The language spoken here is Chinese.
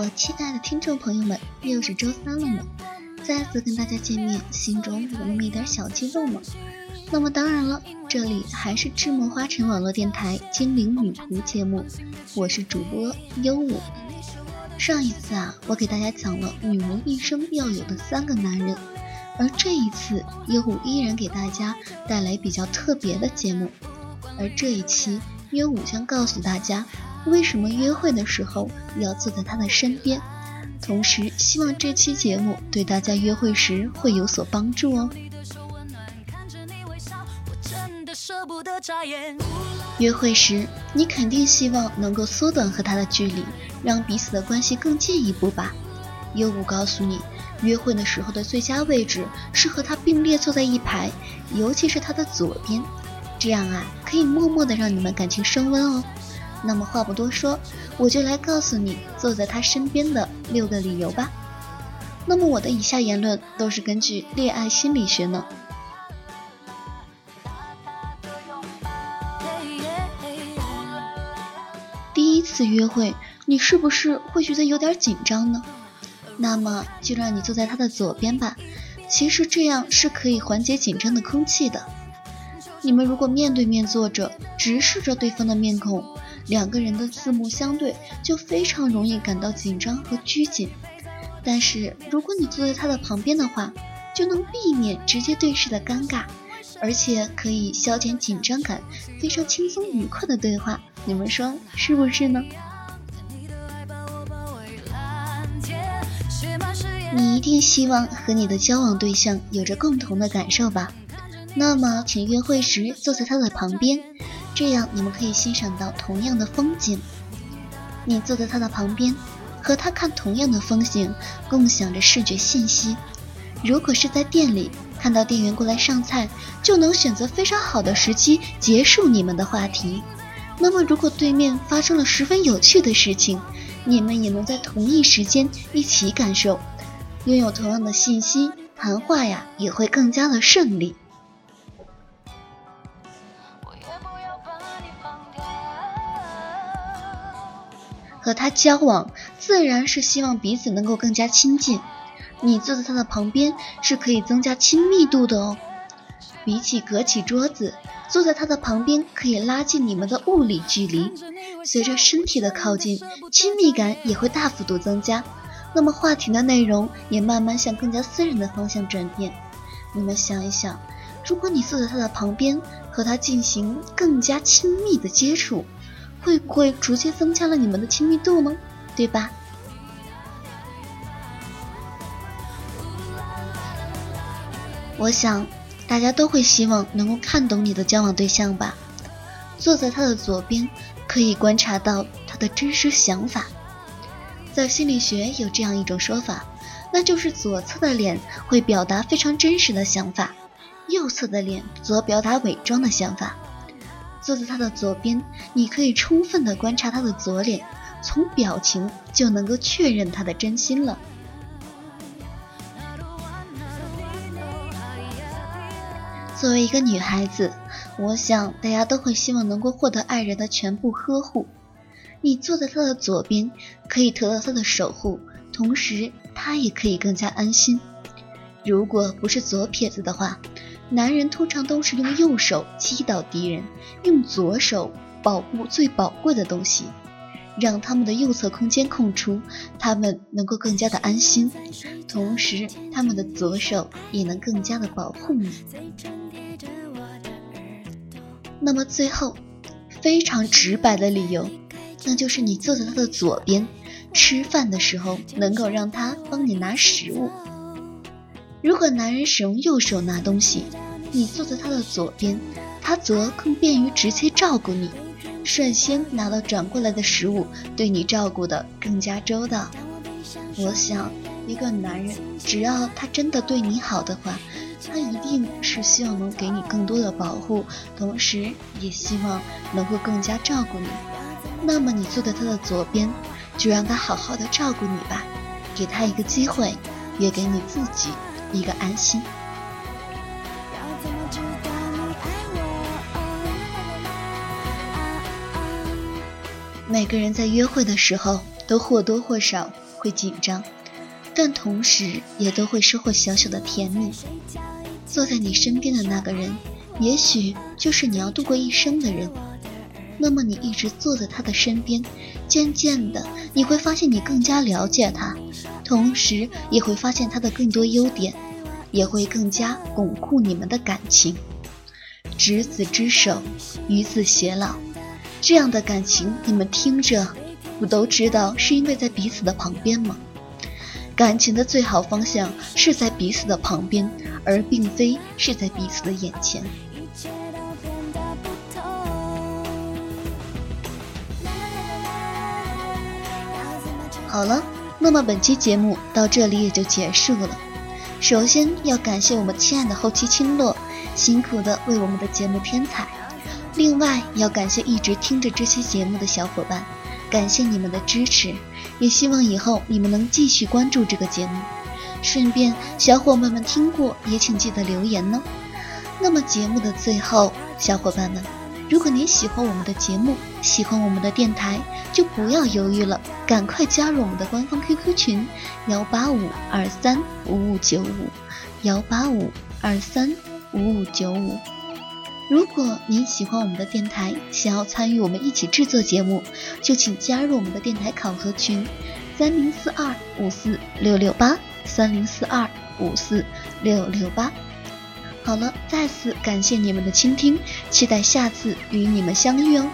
我亲爱的听众朋友们，又是周三了呢，再次跟大家见面，心中有那么一点小激动呢。那么当然了，这里还是智墨花城网络电台精灵女仆节目，我是主播优舞。上一次啊，我给大家讲了女人一生要有的三个男人，而这一次优舞依然给大家带来比较特别的节目，而这一期优舞将告诉大家。为什么约会的时候要坐在他的身边？同时，希望这期节目对大家约会时会有所帮助哦。约会时，你肯定希望能够缩短和他的距离，让彼此的关系更进一步吧？优舞告诉你，约会的时候的最佳位置是和他并列坐在一排，尤其是他的左边，这样啊，可以默默的让你们感情升温哦。那么话不多说，我就来告诉你坐在他身边的六个理由吧。那么我的以下言论都是根据恋爱心理学呢。第一次约会，你是不是会觉得有点紧张呢？那么就让你坐在他的左边吧。其实这样是可以缓解紧张的空气的。你们如果面对面坐着，直视着对方的面孔。两个人的四目相对，就非常容易感到紧张和拘谨。但是如果你坐在他的旁边的话，就能避免直接对视的尴尬，而且可以消减紧张感，非常轻松愉快的对话。你们说是不是呢？你一定希望和你的交往对象有着共同的感受吧？那么，请约会时坐在他的旁边。这样你们可以欣赏到同样的风景。你坐在他的旁边，和他看同样的风景，共享着视觉信息。如果是在店里看到店员过来上菜，就能选择非常好的时机结束你们的话题。那么，如果对面发生了十分有趣的事情，你们也能在同一时间一起感受，拥有同样的信息，谈话呀也会更加的顺利。和他交往，自然是希望彼此能够更加亲近。你坐在他的旁边，是可以增加亲密度的哦。比起隔起桌子，坐在他的旁边可以拉近你们的物理距离。随着身体的靠近，亲密感也会大幅度增加。那么话题的内容也慢慢向更加私人的方向转变。你们想一想，如果你坐在他的旁边，和他进行更加亲密的接触。会不会逐渐增加了你们的亲密度呢？对吧？我想大家都会希望能够看懂你的交往对象吧。坐在他的左边，可以观察到他的真实想法。在心理学有这样一种说法，那就是左侧的脸会表达非常真实的想法，右侧的脸则表达伪装的想法。坐在他的左边，你可以充分的观察他的左脸，从表情就能够确认他的真心了。作为一个女孩子，我想大家都会希望能够获得爱人的全部呵护。你坐在他的左边，可以得到他的守护，同时他也可以更加安心。如果不是左撇子的话。男人通常都是用右手击倒敌人，用左手保护最宝贵的东西，让他们的右侧空间空出，他们能够更加的安心，同时他们的左手也能更加的保护你。那么最后，非常直白的理由，那就是你坐在他的左边，吃饭的时候能够让他帮你拿食物。如果男人使用右手拿东西，你坐在他的左边，他则更便于直接照顾你，率先拿到转过来的食物，对你照顾的更加周到。我想，一个男人只要他真的对你好的话，他一定是希望能给你更多的保护，同时也希望能够更加照顾你。那么你坐在他的左边，就让他好好的照顾你吧，给他一个机会，也给你自己。一个安心。每个人在约会的时候，都或多或少会紧张，但同时也都会收获小小的甜蜜。坐在你身边的那个人，也许就是你要度过一生的人。那么你一直坐在他的身边，渐渐的你会发现你更加了解他，同时也会发现他的更多优点，也会更加巩固你们的感情。执子之手，与子偕老，这样的感情你们听着，不都知道是因为在彼此的旁边吗？感情的最好方向是在彼此的旁边，而并非是在彼此的眼前。好了，那么本期节目到这里也就结束了。首先要感谢我们亲爱的后期青洛，辛苦的为我们的节目添彩。另外要感谢一直听着这期节目的小伙伴，感谢你们的支持，也希望以后你们能继续关注这个节目。顺便，小伙伴们听过也请记得留言呢。那么节目的最后，小伙伴们。如果您喜欢我们的节目，喜欢我们的电台，就不要犹豫了，赶快加入我们的官方 QQ 群：幺八五二三五五九五，幺八五二三五五九五。如果您喜欢我们的电台，想要参与我们一起制作节目，就请加入我们的电台考核群：三零四二五四六六八，三零四二五四六六八。好了，再次感谢你们的倾听，期待下次与你们相遇哦。